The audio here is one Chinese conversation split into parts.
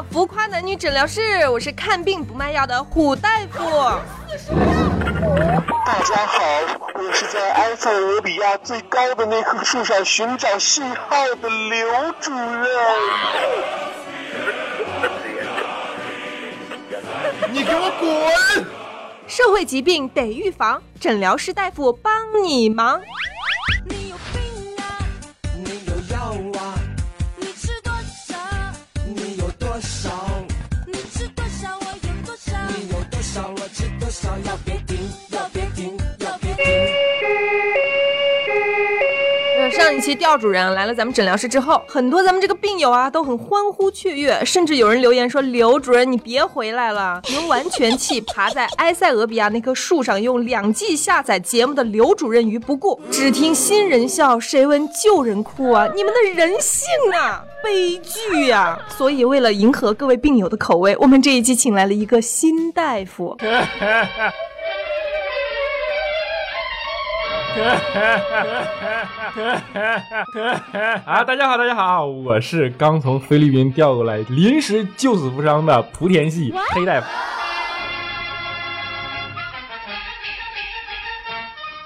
到浮夸男女诊疗室，我是看病不卖药的虎大夫。大家好，我是在埃塞俄比亚最高的那棵树上寻找信号的刘主任。你给我滚！社会疾病得预防，诊疗室大夫帮你忙。期调主任来了咱们诊疗室之后，很多咱们这个病友啊都很欢呼雀跃，甚至有人留言说：“刘主任，你别回来了，用完全器爬在埃塞俄比亚那棵树上，用两 G 下载节目的刘主任于不顾，只听新人笑，谁闻旧人哭啊！你们的人性啊，悲剧呀、所以为了迎合各位病友的口味，我们这一期请来了一个新大夫。啊，大家好，大家好，我是刚从菲律宾调过来临时救死扶伤的莆田系黑大夫。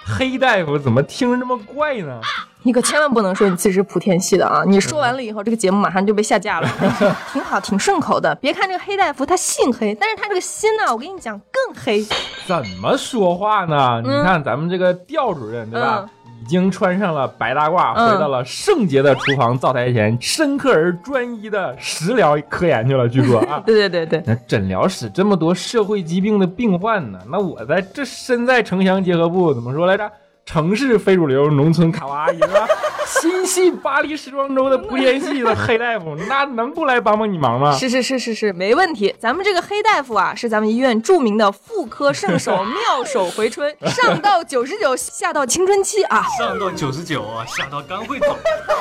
黑大夫怎么听着这么怪呢？你可千万不能说你自己是莆田系的啊！你说完了以后，这个节目马上就被下架了。挺好，挺顺口的。别看这个黑大夫他姓黑，但是他这个心呢，我跟你讲更黑。怎么说话呢？你看咱们这个调主任对吧？已经穿上了白大褂，嗯回到了圣洁的厨房灶台前，深刻而专一的食疗科研去了。据说啊，对对对对，那诊疗室这么多社会疾病的病患呢，那我在这身在城乡结合部，怎么说来着？城市非主流，农村卡哇伊是吧？心系巴黎时装周的莆田系的黑大夫，那能不来帮帮你忙吗？是是是是是，没问题。咱们这个黑大夫啊，是咱们医院著名的妇科圣手，妙手回春，上到九十九，下到青春期啊。上到九十九啊，下到刚会走，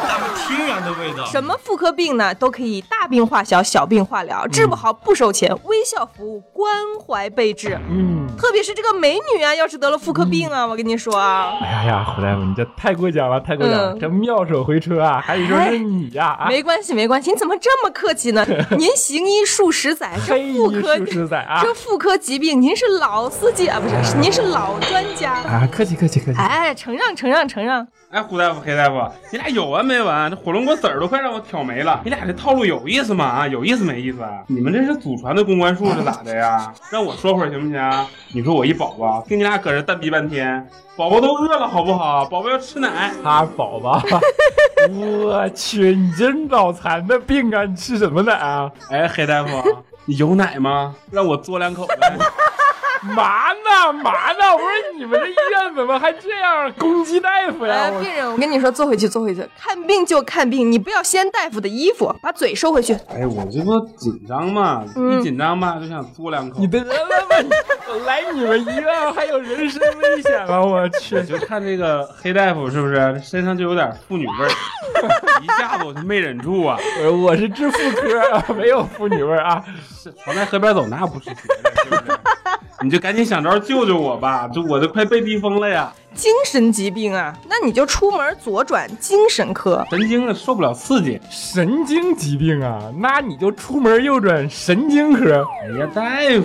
咱们天然的味道。什么妇科病呢，都可以大病化小，小病化疗，治不好不收钱，微笑服务，关怀备至。嗯，特别是这个美女啊，要是得了妇科病啊，我跟你说啊，哎呀呀，胡大夫，你这太过奖了，太过奖了，嗯这妙手回春啊，还得说是你呀、啊，没关系没关系，你怎么这么客气呢？您行医数十载，这妇科数十载啊这妇科疾病您是老司机啊，不是，是您是老专家。啊，客气客气客气。哎，承让承让承让，哎，胡大夫、黑大夫，你俩有完没完？这火龙果籽儿都快让我挑没了。你俩这套路有意思吗？啊，有意思没意思啊？你们这是祖传的公关术是咋的呀？让我说会儿行不行？你说我一宝宝跟你俩搁这蛋逼半天，宝宝都饿了好不好？宝宝要吃奶。他宝宝，我去，你真脑残的病啊！你吃什么奶啊？哎，黑大夫，你有奶吗？让我嘬两口来。嘛呢嘛呢？我说你们这医院怎么还这样攻击大夫呀？病人，我跟你说，坐回去坐回去，看病就看病，你不要掀大夫的衣服，把嘴收回去。哎，我这不紧张嘛，嗯一紧张吧就想嘬两口你。得了吧？你来你们医院还有人身危险了，我去！就看这个黑大夫是不是身上就有点妇女味儿，一下子我就没忍住啊！呃我是治妇科啊，没有妇女味儿啊。是朝那河边走，那不是别的，是不是？你就赶紧想招救救我吧！这我都快被逼疯了呀！精神疾病啊，那你就出门左转精神科。神经啊，受不了刺激。神经疾病啊，那你就出门右转神经科。哎呀，大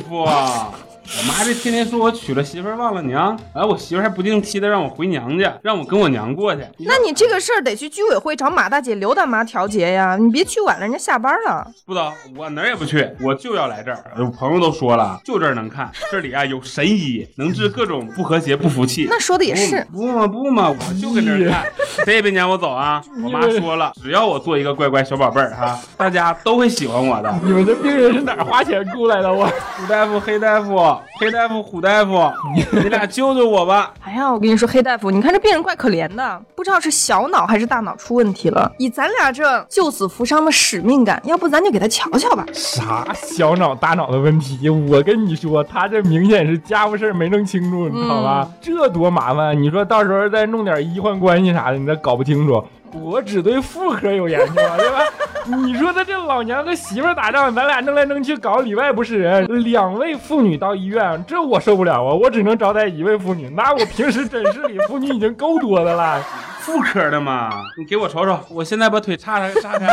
夫啊！我妈这天天说我娶了媳妇儿忘了娘，哎，我媳妇儿还不定期的让我回娘家，让我跟我娘过去。那你这个事儿得去居委会找马大姐、刘大妈调节呀，你别去晚了，人家下班了。不走，我哪儿也不去，我就要来这儿。我朋友都说了，就这儿能看，这里啊有神医，能治各种不和谐、不服气。那说的也是，不嘛不嘛，我就跟这儿看，谁也别撵我走啊！我妈说了，只要我做一个乖乖小宝贝儿哈，大家都会喜欢我的。你们这病人是哪儿花钱雇来的？我 虎大夫、黑大夫、黑大夫、虎大夫，你俩救救我吧！哎呀，我跟你说，黑大夫，你看这病人怪可怜的，不知道是小脑还是大脑出问题了。以咱俩这救死扶伤的使命感，要不咱就给他瞧瞧吧。啥小脑大脑的问题？我跟你说，他这明显是家务事儿没弄清楚，你知道吧？这多麻烦！你说到时候再弄点医患关系啥的，你这搞不清楚。我只对妇科有研究啊，对吧？你说他这老娘跟媳妇儿打仗，咱俩弄来弄去搞里外不是人。两位妇女到医院，这我受不了啊！我只能招待一位妇女，那我平时诊室里妇女已经够多的了。妇科的嘛，你给我瞅瞅，我现在把腿叉开叉开，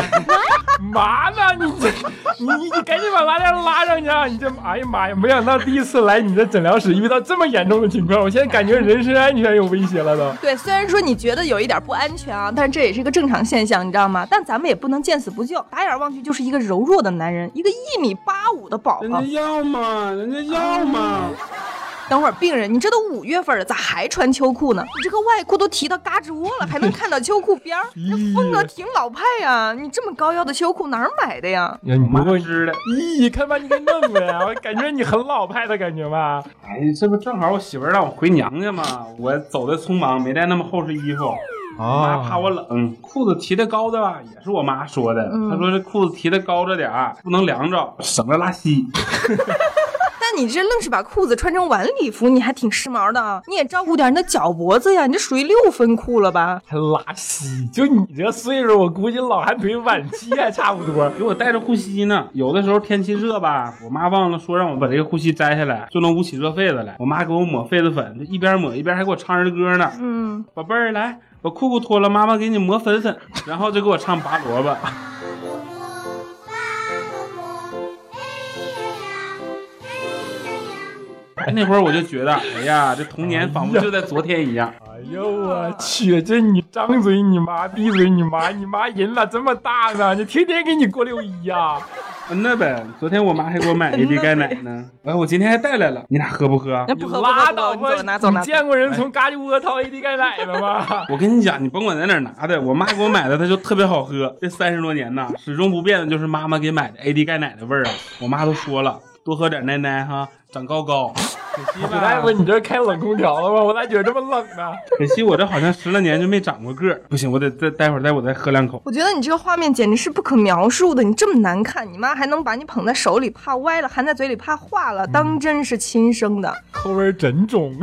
嘛 呢？你这，你你你赶紧把拉链拉上去啊！你这，哎呀妈呀！没想到第一次来你的诊疗室遇到这么严重的情况，我现在感觉人身安全有威胁了都。对，虽然说你觉得有一点不安全啊，但是这也是一个正常现象，你知道吗？但咱们也不能见死不救，打眼望去就是一个柔弱的男人，一个一米八五的宝宝人家。要嘛，人家要嘛。等会儿，病人，你这都五月份了，咋还穿秋裤呢？你这个外裤都提到嘎吱窝了，还能看到秋裤边儿，这风格挺老派呀！你这么高腰的秋裤哪儿买的呀？呀，你妈不会织的。咦，看把你给弄的呀！我感觉你很老派的感觉吧？哎，这不正好我媳妇儿让我回娘家嘛，我走的匆忙，没带那么厚实衣服。我妈怕我冷，裤子提的高的吧，也是我妈说的。她说这裤子提的高着点儿，不能凉着，省得拉稀。但你这愣是把裤子穿成晚礼服，你还挺时髦的啊！你也照顾点你的脚脖子呀，你这属于六分裤了吧？还拉稀？就你这岁数，我估计老寒腿晚期还差不多。给我带着护膝呢。有的时候天气热吧，我妈忘了说让我把这个护膝摘下来，就能捂起热痱子来。我妈给我抹痱子粉，就一边抹一边还给我唱儿歌呢。嗯，宝贝儿，来，把裤裤脱了，妈妈给你抹粉粉，然后就给我唱拔萝卜。那会儿我就觉得，哎呀，这童年仿佛就在昨天一样。哎呦我去！这你张嘴你妈，闭嘴你妈，你妈瘾咋这么大呢？你天天给你过六一呀、嗯呐呗，昨天我妈还给我买了一杯钙奶呢。哎，我今天还带来了，你俩喝不喝？那你不喝拉倒吧！你拿走拿走。见过人从嘎吱窝掏 AD 钙奶的吗？我跟你讲，你甭管在哪儿拿的，我妈给我买的，它就特别好喝。这三十多年呐，始终不变的就是妈妈给买的 AD 钙奶的味儿啊。我妈都说了，多喝点奶奶哈，长高高。可惜许大夫，你这开冷空调了吗？我咋觉得这么冷呢？可惜我这好像十来年就没长过个儿。不行，我得再待会儿，待会儿再喝两口。我觉得你这个画面简直是不可描述的，你这么难看，你妈还能把你捧在手里，怕歪了，含在嘴里怕化了，当真是亲生的。口味真重。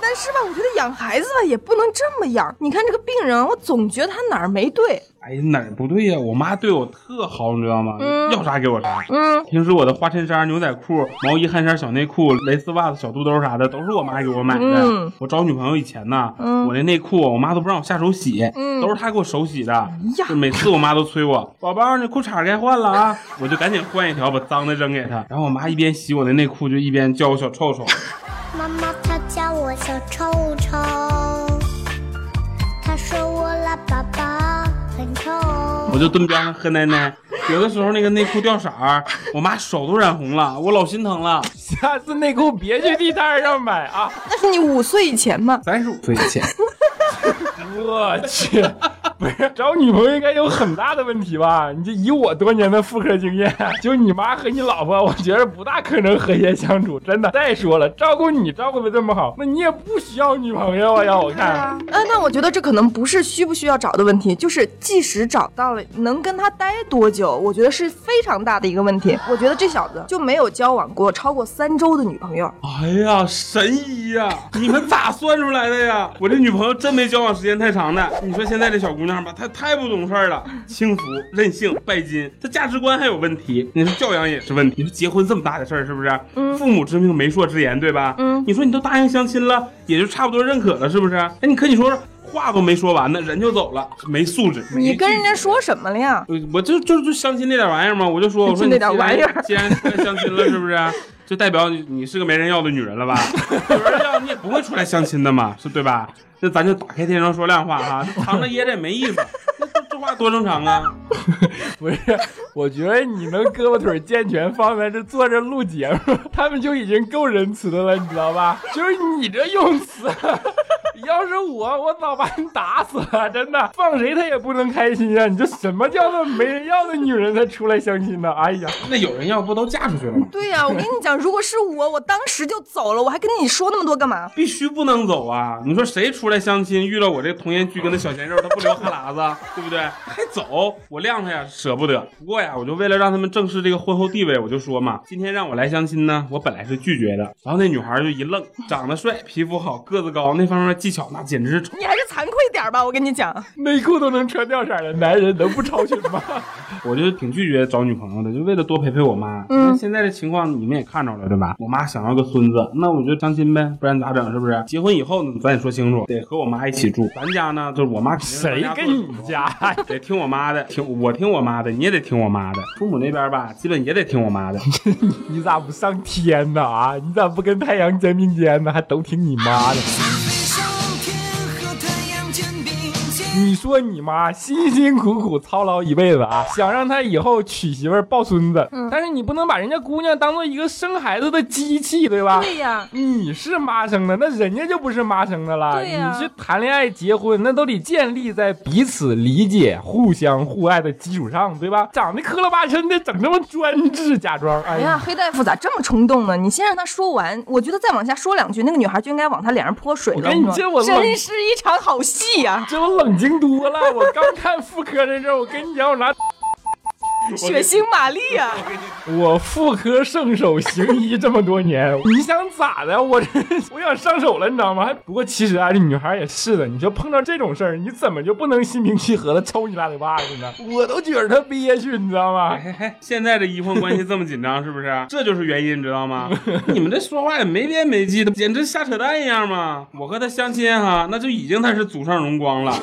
但是吧，我觉得养孩子吧也不能这么养。你看这个病人，我总觉得他哪儿没对。哎呀，哪儿不对呀？我妈对我特好，你知道吗？嗯要啥给我啥。嗯，平时我的花衬衫、牛仔裤、毛衣、汗衫、小内裤、蕾丝袜子、小肚兜啥的，都是我妈给我买的。嗯我找女朋友以前呢，嗯我那内裤我妈都不让我下手洗，嗯都是她给我手洗的。呀就每次我妈都催我，宝宝，你裤衩该换了啊！我就赶紧换一条，把脏的扔给她。然后我妈一边洗我的内裤，就一边叫我小臭臭。妈妈她叫我小臭臭，我就蹲边上喝奶奶。有的时候那个内裤掉色儿，我妈手都染红了，我老心疼了。下次内裤别去地摊上买啊！那是你五岁以前吗。三十五岁以前，我去，不是找女朋友应该有很大的问题吧？你就以我多年的妇科经验，就你妈和你老婆，我觉得不大可能和谐相处，真的。再说了，照顾你照顾的这么好，那你也不需要女朋友啊？要我看，啊，那我觉得这可能不是需不需要找的问题，就是即使找到了，能跟他待多久，我觉得是非常大的一个问题。我觉得这小子就没有交往过超过三周的女朋友。哎呀，神医呀！你们咋算出来的呀？我这女朋友真没交往时间太长的。你说现在这小姑娘吧，她太不懂事儿了，轻浮、任性、拜金，他价值观还有问题。你说教养也是问题。你说结婚这么大的事儿，是不是？父母之命，媒妁之言，对吧？嗯你说你都答应相亲了，也就差不多认可了，是不是？哎，你可你说话都没说完呢，人就走了，没素质。你跟人家说什么了呀？我我就就就相亲那点玩意儿嘛，我就说我说就那点你既然玩意儿 既然相亲了，是不是？就代表你你是个没人要的女人了吧？有人要你也不会出来相亲的嘛，是对吧？那咱就打开天窗说亮话哈，藏着掖着也没意思。那这这话多正常啊！不是，我觉得你能胳膊腿健全，放在这坐着录节目，他们就已经够仁慈的了，你知道吧？就是你这用词，要是我，我早把你打死了，真的，放谁他也不能开心啊！你这什么叫做没人要的女人才出来相亲呢？哎呀，那有人要不都嫁出去了吗？对呀、我跟你讲，如果是我，我当时就走了，我还跟你说那么多干嘛？必须不能走啊！你说谁出来相亲遇到我这童颜巨根的小鲜肉，他不流哈喇子，对不对？还走，我晾他呀，舍不得。不过呀，我就为了让他们正视这个婚后地位，我就说嘛，今天让我来相亲呢，我本来是拒绝的。然后那女孩就一愣，长得帅，皮肤好，个子高，那方面技技巧，那简直是你还是惭愧点儿吧，我跟你讲。内裤都能穿吊色儿的男人能不超群吗？我就挺拒绝找女朋友的，就为了多陪陪我妈。嗯，现在的情况你们也看着了，对吧？我妈想要个孙子，那我就相亲呗，不然咋整？是不是？结婚以后呢，咱也说清楚，得和我妈一起住。咱家呢，就是我妈谁跟你家呀？得听我妈的，听我听我妈的，你也得听我妈的。父母那边吧，基本也得听我妈的。你咋不上天呢？啊，你咋不跟太阳肩并肩呢？还都听你妈的？你说你妈辛辛苦苦操劳一辈子啊，想让她以后娶媳妇儿抱孙子，嗯但是你不能把人家姑娘当做一个生孩子的机器，对吧？对呀，你是妈生的，那人家就不是妈生的了。对呀你去谈恋爱、结婚，那都得建立在彼此理解、互相互爱的基础上，对吧？长得磕了巴碜的，整这么专制，假装。哎哎呀，黑大夫咋这么冲动呢？你先让他说完，我觉得再往下说两句，那个女孩就应该往他脸上泼水了。我跟你说这我真是一场好戏呀、这我冷静多了。我刚看妇科那阵儿，我跟你讲，我拿血腥玛丽啊、我妇科圣手行医这么多年，你想咋的？我这我想上手了，你知道吗？还不过其实啊，这女孩也是的，你说碰到这种事儿，你怎么就不能心平气和的抽你俩嘴巴子呢？我都觉得她憋屈，你知道吗？嘿嘿，现在这医患关系这么紧张，是不是？这就是原因，你知道吗？你们这说话也没边没际的，简直瞎扯淡一样嘛！我和她相亲哈，那就已经她是祖上荣光了。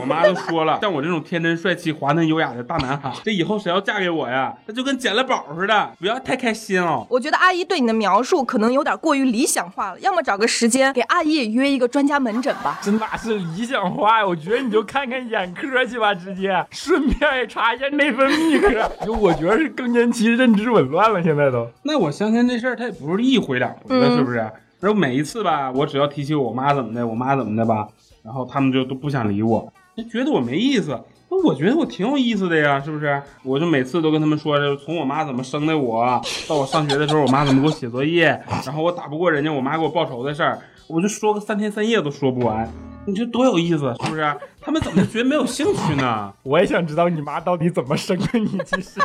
我妈都说了，像我这种天真帅气、华嫩优雅的大男孩，这以后谁要嫁给我呀，那就跟捡了宝似的，不要太开心哦。我觉得阿姨对你的描述可能有点过于理想化了，要么找个时间给阿姨也约一个专家门诊吧。这哪是理想化呀？我觉得你就看看眼科去吧，直接顺便也查一下内分泌科。就我觉得是更年期认知紊乱了，现在都。那我相信这事儿，他也不是一回两回的，嗯是不是？然后每一次吧，我只要提起我妈怎么的，我妈怎么的吧，然后他们就都不想理我，就觉得我没意思。那我觉得我挺有意思的呀，是不是？我就每次都跟他们说，从我妈怎么生的我，到我上学的时候，我妈怎么给我写作业，然后我打不过人家，我妈给我报仇的事儿，我就说个三天三夜都说不完。你这多有意思，是不是？他们怎么就觉得没有兴趣呢？我也想知道你妈到底怎么生的你，其实。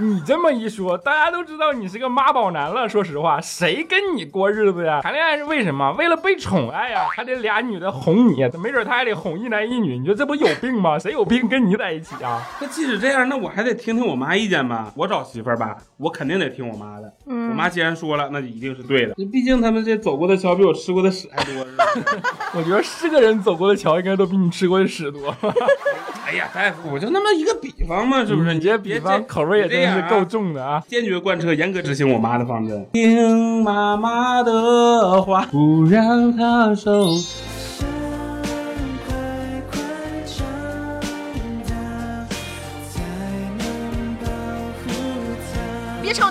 你这么一说，大家都知道你是个妈宝男了。说实话，谁跟你过日子呀？谈恋爱是为什么？为了被宠爱呀，还得俩女的哄你，没准他还得哄一男一女。你说这不有病吗？谁有病跟你在一起啊？那即使这样，那我还得听听我妈意见吧。我找媳妇儿吧，我肯定得听我妈的。嗯我妈既然说了，那就一定是对的。毕竟他们这走过的桥比我吃过的屎还多，是吧？我觉得是个人走过的桥，应该都比你吃过的屎多。哎呀，大夫，我就那么一个比方嘛，是不是？你这比方口味也真是够重的啊！坚决贯彻、严格执行我妈的方针。听妈妈的话，不让她受。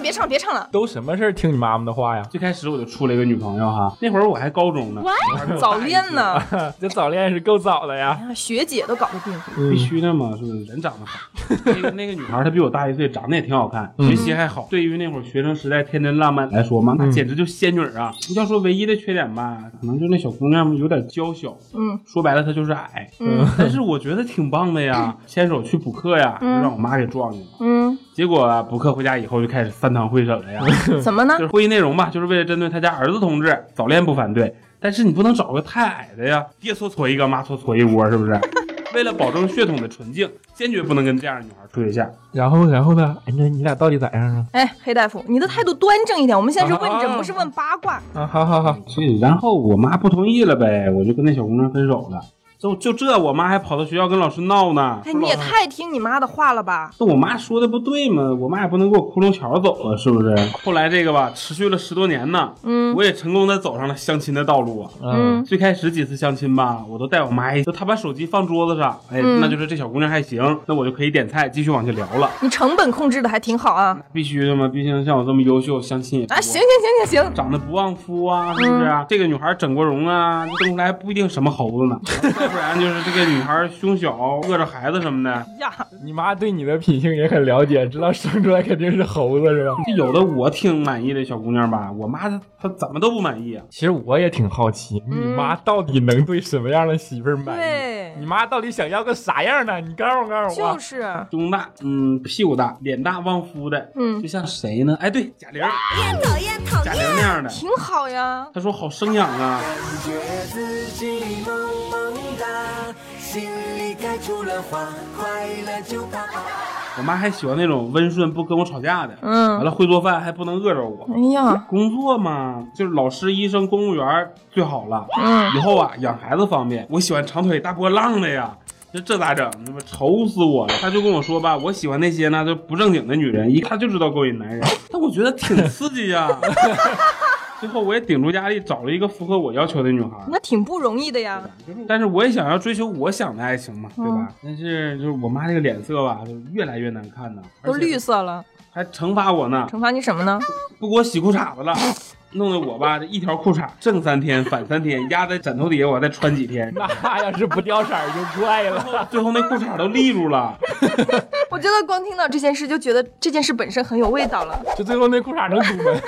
别唱了，别唱了，都什么事儿听你妈妈的话呀？最开始我就处了一个女朋友哈，那会儿我还高中呢，早恋呢？这早恋是够早的呀！啊学姐都搞不定。必须的嘛，是不是？人长得好，那个那个女孩她比我大一岁，长得也挺好看，学习还好。对于那会儿学生时代天真浪漫来说嘛，那简直就仙女啊！要说唯一的缺点吧，可能就那小姑娘有点娇小，嗯，说白了她就是矮。嗯，但是我觉得挺棒的呀，牵手去补课呀，就让我妈给撞见了。嗯，结果啊补课回家以后就开始三堂会审了呀。怎么呢就？是会议内容吧，就是为了针对他家儿子同志早恋不反对，但是你不能找个太矮的呀，爹搓搓一个，妈搓搓一窝，是不是？为了保证血统的纯净，坚决不能跟这样的女孩处对象。然后，然后呢？哎，那你俩到底咋样啊？哎，黑大夫，你的态度端正一点，我们现在是问诊，啊不是问八卦。啊，好好好，所以，然后我妈不同意了呗，我就跟那小姑娘分手了。就就这，我妈还跑到学校跟老师闹呢。哎，你也太听你妈的话了吧？那我妈说的不对吗？我妈也不能给我窟窿桥走了，是不是？后来这个吧，持续了十多年呢，嗯我也成功的走上了相亲的道路啊。嗯，最开始几次相亲吧，我都带我妈一，就她把手机放桌子上，哎，嗯那就是这小姑娘还行，那我就可以点菜，继续往下聊了。你成本控制的还挺好啊。必须的嘛，毕竟像我这么优秀，相亲也啊，行行行行行，长得不旺夫啊，是不是啊？这个女孩整过容啊，生出来不一定什么猴子呢，要 不然就是这个女孩胸小，饿着孩子什么的。呀，你妈对你的品性也很了解，知道生出来肯定是猴子是吧？就有的我挺满意的小姑娘吧，我妈她她怎么都不满意啊。其实我也挺好奇，你妈到底能对什么样的媳妇儿满意？对，你妈到底想要个啥样的？你告诉告诉我。就是，胸大，嗯，屁股大，脸大旺夫的，嗯就像谁呢？哎，对，贾玲，讨厌讨厌贾玲那样的。挺好呀。她说好生养啊，觉自己心里开出了花，快乐就把。我妈还喜欢那种温顺不跟我吵架的，嗯完了会做饭还不能饿着我。哎呀，工作嘛，就是老师、医生、公务员最好了。嗯，以后啊，养孩子方便，我喜欢长腿大波浪的呀。这这咋整？他妈愁死我了！他就跟我说吧，我喜欢那些呢就不正经的女人，一看就知道勾引男人。但我觉得挺刺激呀。最后我也顶住压力找了一个符合我要求的女孩，那挺不容易的呀。但是我也想要追求我想的爱情嘛，对吧？嗯但是就是我妈这个脸色吧，就越来越难看呢，都绿色了，还惩罚我呢，惩罚你什么呢？不给我洗裤衩子了，弄得我吧这一条裤衩正三天反三天，压在枕头底下我再穿几天，那要是不掉色儿就怪了。最后那裤衩都立住了。我觉得光听到这件事，就觉得这件事本身很有味道了。就最后那裤衩能堵门，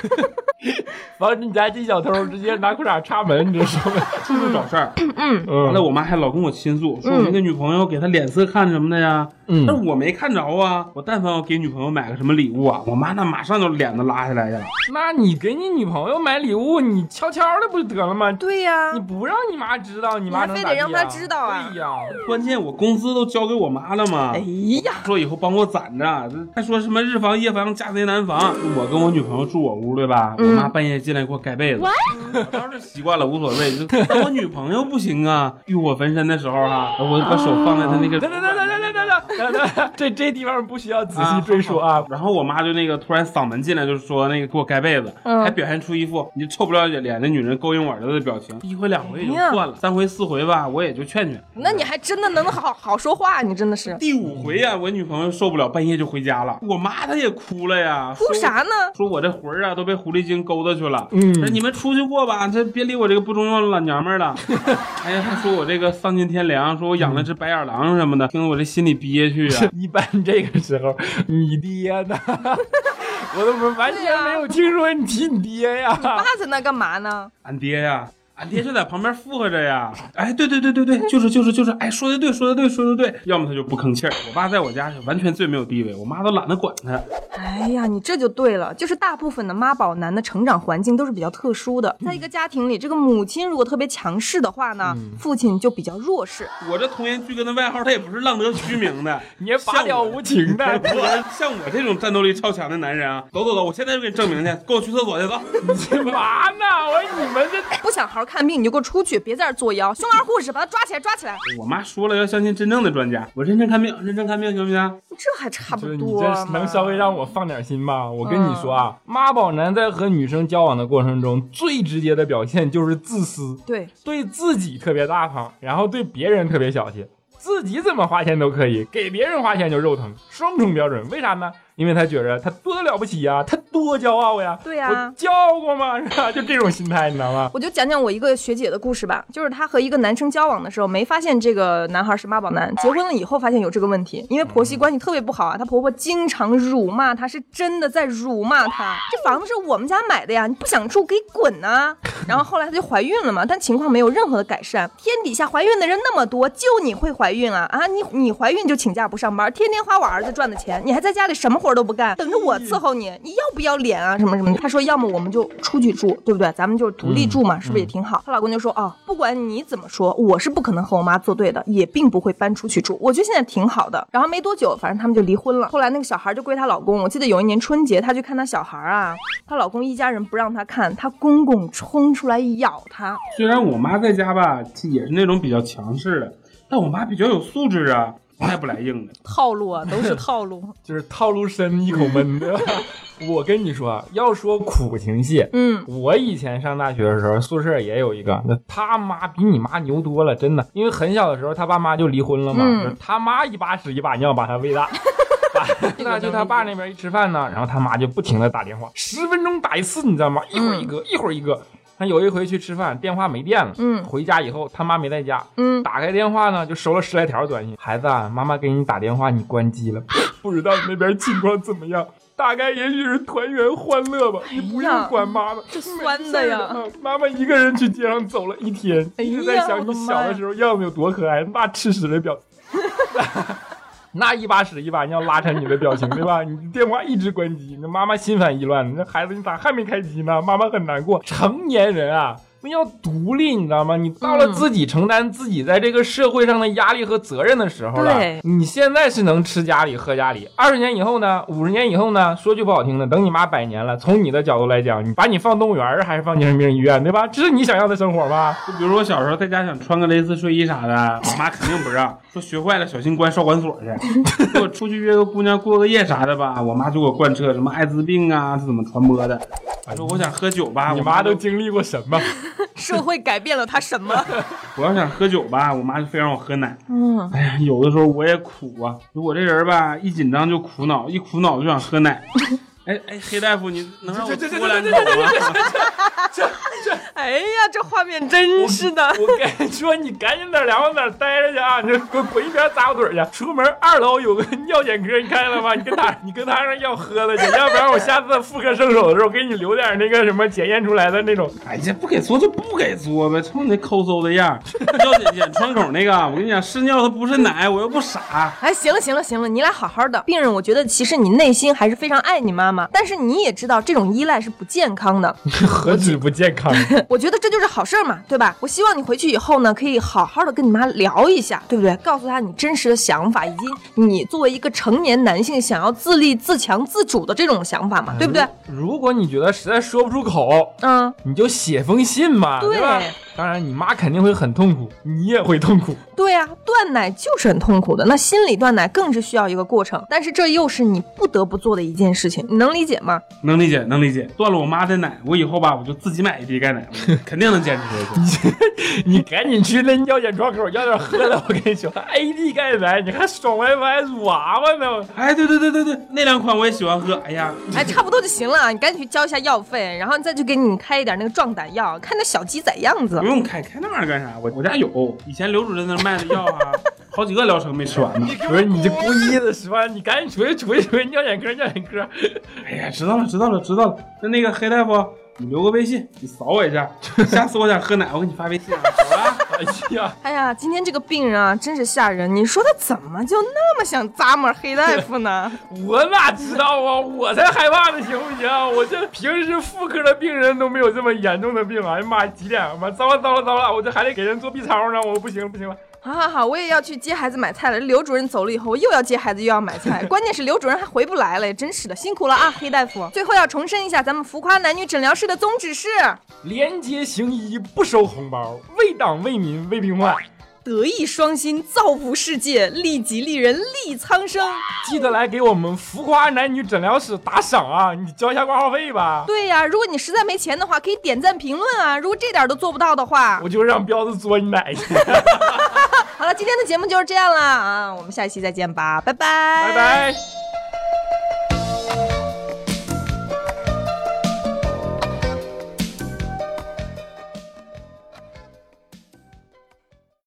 完了你家进小偷直接拿裤衩插门，你知道吗？处处找事儿，嗯完了我妈还老跟我倾诉，说我那个女朋友给她脸色看什么的呀，嗯但是我没看着啊，我但凡我给女朋友买个什么礼物啊，我妈那马上就脸子拉下来呀，那你给你女朋友买礼物，你悄悄的不就得了吗？对呀。你，不让你妈知道，你妈还能咋地呀非得让她知道啊？对呀，关键我工资都交给我妈了嘛哎，呀，说以后帮我攒着，还说什么日防夜防家贼难防。我跟我女朋友住我屋对吧？我妈半夜进来给我盖被子，我当时习惯了无所谓，就当我女朋友不行啊，欲火焚身的时候哈、我把手放在她那个。等等等等等等等等等，这这地方不需要仔细啊赘述啊。然后我妈就那个突然嗓门进来，就是说那个给我盖被子，嗯还表现出一副你臭不要脸的女人勾引我儿子的表情。一回两回也就算了，三回四回吧，我也就劝劝。那你还真的能好好说话，你真的是第五回呀、我女朋友受不了，半夜就回家了。我妈她也哭了呀，哭啥呢？说我这魂儿啊都被狐狸精勾搭去了。嗯那你们出去过吧，这别理我这个不中用的老娘们儿了。哎呀，还说我这个丧尽天良，说我养了只白眼狼什么的，听得我这心里憋屈啊、一般这个时候，你爹呢？我怎么完全没有听说你提你爹呀？你爸在那干嘛呢？俺爹呀，俺爹就在旁边附和着呀。哎，对对对对对，就是就是就是，哎，说的对，说的对，说的对。要么他就不吭气儿。我爸在我家是完全最没有地位，我妈都懒得管他。哎呀，你这就对了，就是大部分的妈宝男的成长环境都是比较特殊的，在一个家庭里，这个母亲如果特别强势的话呢，父亲就比较弱势。我这童颜巨根的外号，他也不是浪得虚名的，你也拔了无情的，我 像我这种战斗力超强的男人啊，走走走，我现在就给你证明去，跟我去厕所去，走。干嘛呢？我说你们这不想好好看病，你就给我出去，别在这儿作妖。胸儿护士，把他抓起来，抓起来。我妈说了，要相信真正的专家，我认真看病，认真看病，行不行？这还差不就是你多这能稍微让我放点心吧？我跟你说啊，妈宝男在和女生交往的过程中，最直接的表现就是自私，对，对自己特别大方，然后对别人特别小气。自己怎么花钱都可以，给别人花钱就肉疼，双重标准。为啥呢？因为他觉着他多了不起呀，他多骄傲呀。对呀我骄傲过吗？是吧？就这种心态，你知道吗？我就讲讲我一个学姐的故事吧，就是她和一个男生交往的时候，没发现这个男孩是妈宝男，结婚了以后发现有这个问题，因为婆媳关系特别不好啊，她婆婆经常辱骂她，是真的在辱骂她。这房子是我们家买的呀，你不想住可以滚呐、然后后来她就怀孕了嘛，但情况没有任何的改善。天底下怀孕的人那么多，就你会怀孕啊啊！你你怀孕就请假不上班，天天花我儿子赚的钱，你还在家里什么活都不干，等着我伺候你，你要不要脸啊？什么什么的？她说，要么我们就出去住，对不对？咱们就独立住嘛，是不是也挺好？她老公就说，哦，不管你怎么说，我是不可能和我妈作对的，也并不会搬出去住。我觉得现在挺好的。然后没多久，反正他们就离婚了。后来那个小孩就归她老公。我记得有一年春节，她去看她小孩啊，她老公一家人不让她看，她公公冲出来咬她。虽然我妈在家吧，也是那种比较强势的，但我妈比较有素质啊，从来不来硬的。套路啊，都是套路。就是套路深，一口闷，对吧？我跟你说啊，要说苦情戏，嗯，我以前上大学的时候，宿舍也有一个，那他妈比你妈牛多了，真的。因为很小的时候，他爸妈就离婚了嘛，他妈一把屎一把尿把他喂大。那就他爸那边一吃饭呢，然后他妈就不停的打电话，十分钟打一次，你知道吗？一会儿一个，一会儿一个。他有一回去吃饭，电话没电了，嗯回家以后他妈没在家，嗯打开电话呢就收了十来条短信，孩子啊，妈妈给你打电话，你关机了，不知道你那边情况怎么样。大概也许是团圆欢乐吧。你不用管妈妈，这酸的呀啊妈妈一个人去街上走了一天，哎一直在想你小的时候样子有多可爱，爸吃屎的表情。那一把屎一把尿拉成你的表情，对吧？你电话一直关机，那妈妈心烦意乱。那孩子你咋还没开机呢？妈妈很难过。成年人啊，要独立，你知道吗？你到了嗯自己承担自己在这个社会上的压力和责任的时候了对。你现在是能吃家里喝家里，二十年以后呢？五十年以后呢？说句不好听的，等你妈百年了，从你的角度来讲，你把你放动物园还是放精神病医院，对吧？这是你想要的生活吗？就比如说我小时候在家想穿个蕾丝睡衣啥的，我妈肯定不让，说学坏了小心关少管所去。我出去约个姑娘过个夜啥的吧，我妈就给我贯彻什么艾滋病啊是怎么传播的。说我想喝酒吧，我你妈都经历过什么？社会改变了他什么？我要想喝酒吧，我妈就非让我喝奶。嗯，哎呀，有的时候我也苦啊，就我这人吧，一紧张就苦恼，一苦恼就想喝奶。哎哎，黑大夫，你能让我拖两口吗？哎呀，这画面真是的。我跟你说，你赶紧在凉快哪儿待着去啊！你就滚滚一边砸我腿去。出门二楼有个尿检科，你看见了吗？你跟他你跟他那要喝的去，要不然我下次妇科圣手的时候给你留点那个什么检验出来的那种。哎呀，不给做就不给做呗，瞅你那抠搜的样儿。要检检窗口那个，我跟你讲，是尿它不是奶，我又不傻。哎，行了行了行了，你俩好好的。病人，我觉得其实你内心还是非常爱你妈妈，但是你也知道这种依赖是不健康的。何止不健康？我觉得这就是好事儿嘛，对吧？我希望你回去以后呢，可以好好的跟你妈聊一下，对不对？告诉她你真实的想法，以及你作为一个成年男性想要自立、自强、自主的这种想法嘛，对不对？如果你觉得实在说不出口，嗯，你就写封信嘛，对吧？当然，你妈肯定会很痛苦，你也会痛苦。对呀、断奶就是很痛苦的，那心理断奶更是需要一个过程，但是这又是你不得不做的一件事情，你能理解吗？能理解，能理解。断了我妈的奶，我以后吧，我就自己买一滴钙奶，了肯定能坚持下去。你赶紧去那尿检窗口要点喝的，我跟你说，AD 钙奶，你还爽歪歪乳娃娃呢。哎，对对对对对，那两款我也喜欢喝。哎呀，哎，差不多就行了，你赶紧去交一下药费，然后再去给你开一点那个壮胆药，看那小鸡仔样子不。用开开那玩意儿干啥？我我家有，以前刘主任那卖的药啊，好几个疗程没吃完呢。不是，你这故意的是吧？你赶紧出去出去出去尿检科尿检科。哎呀，知道了知道了知道了。那那个黑大夫，你留个微信，你扫我一下，下次我想喝奶，我给你发微信啊。好了。哎呀，哎呀，今天这个病人啊，真是吓人！你说他怎么就那么想咂摸黑大夫呢？我哪知道啊？我才害怕呢，行不行？我这平时妇科的病人都没有这么严重的病。哎呀妈，几点了？妈，糟了糟了糟了！我这还得给人做 B 超呢，我不行不行了。好好好，我也要去接孩子买菜了。刘主任走了以后，我又要接孩子又要买菜，关键是刘主任还回不来了，真是的，辛苦了啊，黑大夫。最后要重申一下咱们浮夸男女诊疗室的宗旨是：廉洁行医，不收红包，为党为民为病患。德艺双馨，造福世界，利己利人，利苍生。记得来给我们浮夸男女诊疗室打赏啊！你交一下挂号费吧。对呀、如果你实在没钱的话，可以点赞评论啊。如果这点都做不到的话，我就让彪子作你奶去。好了，今天的节目就是这样了啊，我们下一期再见吧，拜拜，拜拜。